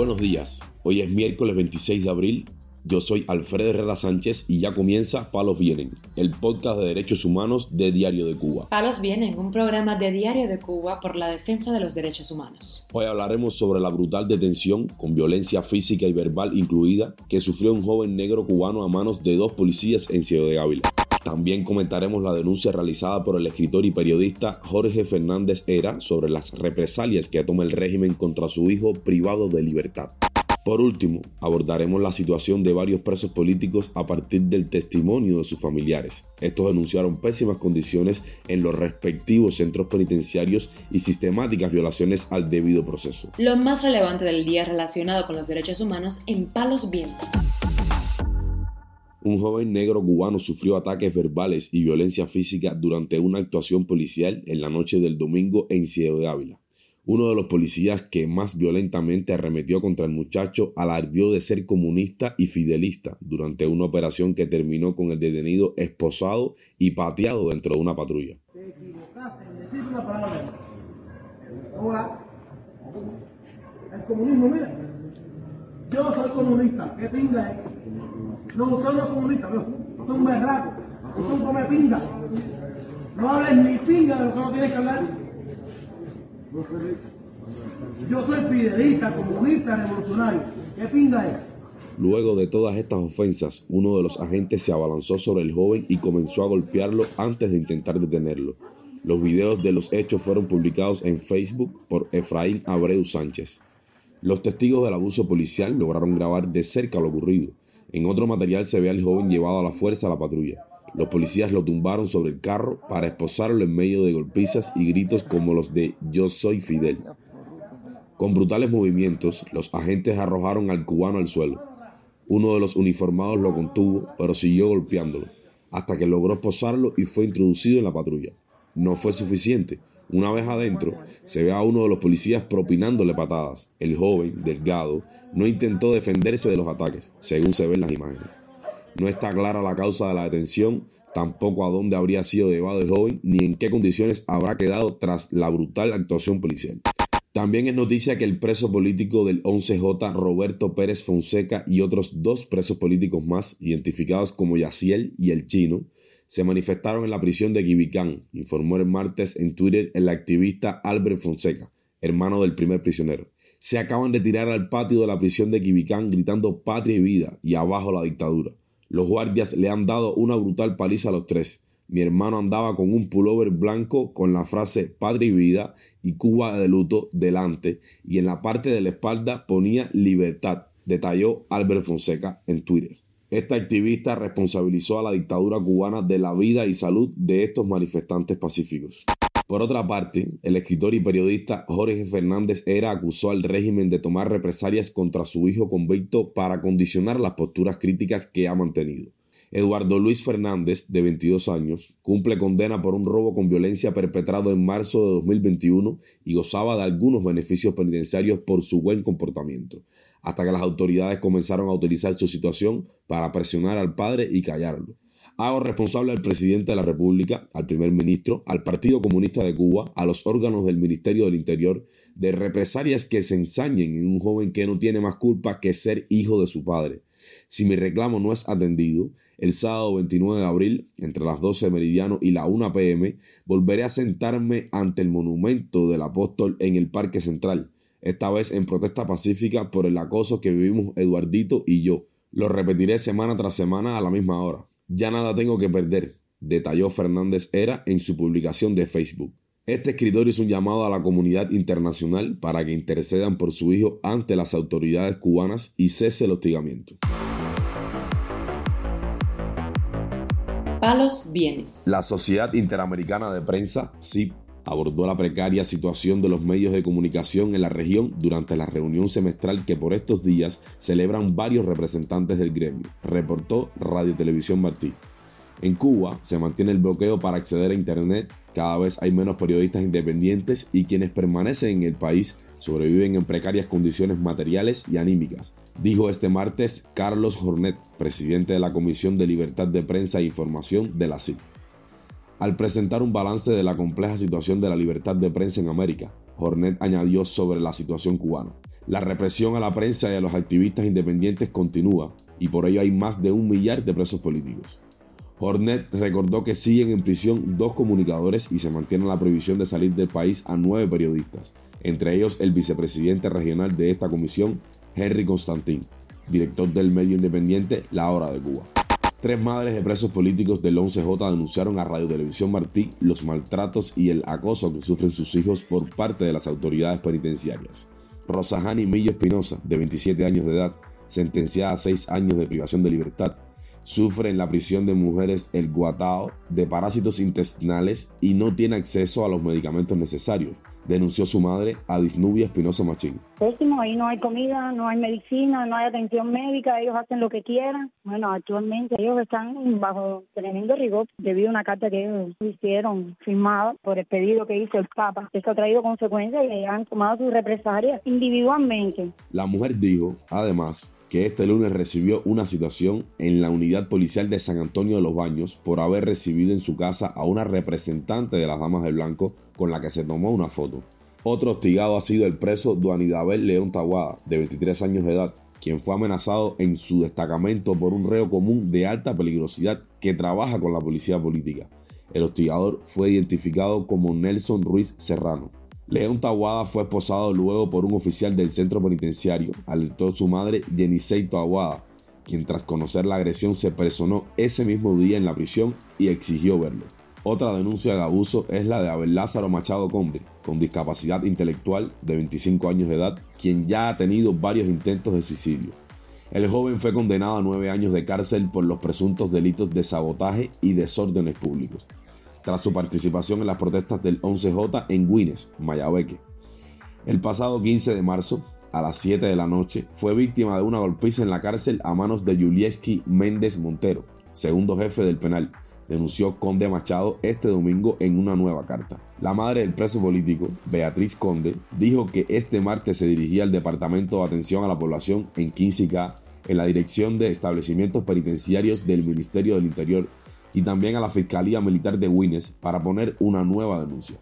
Buenos días, hoy es miércoles 26 de abril. Yo soy Alfredo Herrera Sánchez y ya comienza Palos Vienen, el podcast de derechos humanos de Diario de Cuba. Palos Vienen, un programa de Diario de Cuba por la defensa de los derechos humanos. Hoy hablaremos sobre la brutal detención, con violencia física y verbal incluida, que sufrió un joven negro cubano a manos de dos policías en Ciudad de Ávila. También comentaremos la denuncia realizada por el escritor y periodista Jorge Fernández Era sobre las represalias que toma el régimen contra su hijo privado de libertad. Por último, abordaremos la situación de varios presos políticos a partir del testimonio de sus familiares. Estos denunciaron pésimas condiciones en los respectivos centros penitenciarios y sistemáticas violaciones al debido proceso. Lo más relevante del día relacionado con los derechos humanos en Palos Vientos. Un joven negro cubano sufrió ataques verbales y violencia física durante una actuación policial en la noche del domingo en Ciego de Ávila. Uno de los policías que más violentamente arremetió contra el muchacho alardió de ser comunista y fidelista durante una operación que terminó con el detenido esposado y pateado dentro de una patrulla. El comunismo, mira. Yo soy comunista. ¿Qué pinga es? No, usted no es comunista, no. Usted es un berraco. Usted es un come pinga. No hables ni pinga de lo que no tienes que hablar. Yo soy fidelista, comunista, revolucionario. ¿Qué pinga es? Luego de todas estas ofensas, uno de los agentes se abalanzó sobre el joven y comenzó a golpearlo antes de intentar detenerlo. Los videos de los hechos fueron publicados en Facebook por Efraín Abreu Sánchez. Los testigos del abuso policial lograron grabar de cerca lo ocurrido. En otro material se ve al joven llevado a la fuerza a la patrulla. Los policías lo tumbaron sobre el carro para esposarlo en medio de golpizas y gritos como los de Yo soy Fidel. Con brutales movimientos, los agentes arrojaron al cubano al suelo. Uno de los uniformados lo contuvo, pero siguió golpeándolo, hasta que logró esposarlo y fue introducido en la patrulla. No fue suficiente. Una vez adentro, se ve a uno de los policías propinándole patadas. El joven, delgado, no intentó defenderse de los ataques, según se ven las imágenes. No está clara la causa de la detención, tampoco a dónde habría sido llevado el joven, ni en qué condiciones habrá quedado tras la brutal actuación policial. También es noticia que el preso político del 11J, Roberto Pérez Fonseca, y otros dos presos políticos más, identificados como Yaciel y El Chino, se manifestaron en la prisión de Quibicán, informó el martes en Twitter el activista Albert Fonseca, hermano del primer prisionero. Se acaban de tirar al patio de la prisión de Quibicán gritando patria y vida y abajo la dictadura. Los guardias le han dado una brutal paliza a los tres. Mi hermano andaba con un pullover blanco con la frase patria y vida y Cuba de luto delante y en la parte de la espalda ponía libertad, detalló Albert Fonseca en Twitter. Esta activista responsabilizó a la dictadura cubana de la vida y salud de estos manifestantes pacíficos. Por otra parte, el escritor y periodista Jorge Fernández Era acusó al régimen de tomar represalias contra su hijo convicto para condicionar las posturas críticas que ha mantenido. Eduardo Luis Fernández, de 22 años, cumple condena por un robo con violencia perpetrado en marzo de 2021 y gozaba de algunos beneficios penitenciarios por su buen comportamiento, hasta que las autoridades comenzaron a utilizar su situación para presionar al padre y callarlo. Hago responsable al presidente de la República, al primer ministro, al Partido Comunista de Cuba, a los órganos del Ministerio del Interior, de represalias que se ensañen en un joven que no tiene más culpa que ser hijo de su padre. Si mi reclamo no es atendido, el sábado 29 de abril, entre las 12 meridiano y la 1 pm, volveré a sentarme ante el monumento del apóstol en el Parque Central, esta vez en protesta pacífica por el acoso que vivimos Eduardito y yo. Lo repetiré semana tras semana a la misma hora. Ya nada tengo que perder, detalló Fernández Era en su publicación de Facebook. Este escritor hizo un llamado a la comunidad internacional para que intercedan por su hijo ante las autoridades cubanas y cese el hostigamiento. Palos viene. La Sociedad Interamericana de Prensa, SIP, abordó la precaria situación de los medios de comunicación en la región durante la reunión semestral que por estos días celebran varios representantes del gremio, reportó Radio Televisión Martí. En Cuba se mantiene el bloqueo para acceder a Internet, cada vez hay menos periodistas independientes y quienes permanecen en el país sobreviven en precarias condiciones materiales y anímicas, dijo este martes Carlos Jornet, presidente de la Comisión de Libertad de Prensa e Información de la CIP. Al presentar un balance de la compleja situación de la libertad de prensa en América, Jornet añadió sobre la situación cubana. La represión a la prensa y a los activistas independientes continúa y por ello hay más de un millar de presos políticos. Hornet recordó que siguen en prisión dos comunicadores y se mantiene la prohibición de salir del país a nueve periodistas, entre ellos el vicepresidente regional de esta comisión, Henry Constantin, director del medio independiente La Hora de Cuba. Tres madres de presos políticos del 11J denunciaron a Radio Televisión Martí los maltratos y el acoso que sufren sus hijos por parte de las autoridades penitenciarias. Rosahani Millo Espinosa, de 27 años de edad, sentenciada a seis años de privación de libertad, sufre en la prisión de mujeres el guatao de parásitos intestinales y no tiene acceso a los medicamentos necesarios, denunció su madre a Disnubia Espinosa Machín. Pésimo, ahí no hay comida, no hay medicina, no hay atención médica, ellos hacen lo que quieran. Bueno, actualmente ellos están bajo tremendo rigor debido a una carta que ellos hicieron firmada por el pedido que hizo el Papa. Esto ha traído consecuencias y han tomado sus represalias individualmente. La mujer dijo, además, que este lunes recibió una situación en la unidad policial de San Antonio de los Baños por haber recibido en su casa a una representante de las Damas del Blanco con la que se tomó una foto. Otro hostigado ha sido el preso Duanidabel León Taguada, de 23 años de edad, quien fue amenazado en su destacamento por un reo común de alta peligrosidad que trabaja con la policía política. El hostigador fue identificado como Nelson Ruiz Serrano. León Taguada fue esposado luego por un oficial del centro penitenciario, alertó su madre Jenisei Taguada, quien tras conocer la agresión se personó ese mismo día en la prisión y exigió verlo. Otra denuncia de abuso es la de Abel Lázaro Machado Combe, con discapacidad intelectual de 25 años de edad, quien ya ha tenido varios intentos de suicidio. El joven fue condenado a nueve años de cárcel por los presuntos delitos de sabotaje y desórdenes públicos tras su participación en las protestas del 11J en Guines, Mayabeque. El pasado 15 de marzo, a las 7 de la noche, fue víctima de una golpiza en la cárcel a manos de Yulieski Méndez Montero, segundo jefe del penal, denunció Conde Machado este domingo en una nueva carta. La madre del preso político, Beatriz Conde, dijo que este martes se dirigía al Departamento de Atención a la Población en 15K en la Dirección de Establecimientos Penitenciarios del Ministerio del Interior y también a la Fiscalía Militar de Wines para poner una nueva denuncia.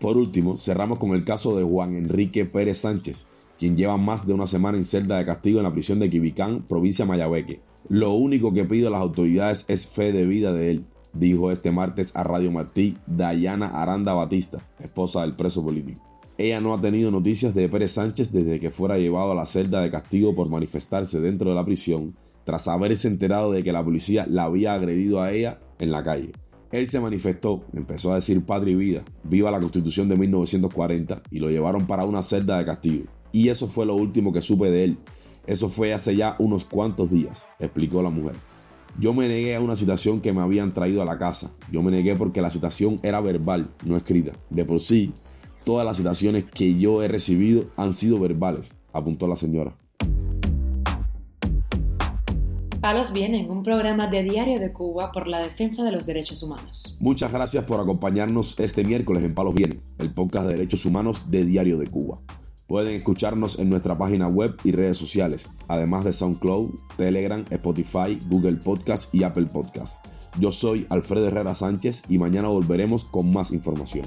Por último, cerramos con el caso de Juan Enrique Pérez Sánchez, quien lleva más de una semana en celda de castigo en la prisión de Quibicán, provincia de Mayabeque. Lo único que pido a las autoridades es fe de vida de él, dijo este martes a Radio Martí Dayana Aranda Batista, esposa del preso político. Ella no ha tenido noticias de Pérez Sánchez desde que fuera llevado a la celda de castigo por manifestarse dentro de la prisión tras haberse enterado de que la policía la había agredido a ella en la calle. Él se manifestó, empezó a decir patria y vida, viva la constitución de 1940 y lo llevaron para una celda de castigo. Y eso fue lo último que supe de él. Eso fue hace ya unos cuantos días, explicó la mujer. Yo me negué a una citación que me habían traído a la casa. Yo me negué porque la citación era verbal, no escrita. De por sí, todas las citaciones que yo he recibido han sido verbales, apuntó la señora. Palos Vienen, un programa de Diario de Cuba por la defensa de los derechos humanos. Muchas gracias por acompañarnos este miércoles en Palos Vienen, el podcast de derechos humanos de Diario de Cuba. Pueden escucharnos en nuestra página web y redes sociales, además de SoundCloud, Telegram, Spotify, Google Podcast y Apple Podcast. Yo soy Alfredo Herrera Sánchez y mañana volveremos con más información.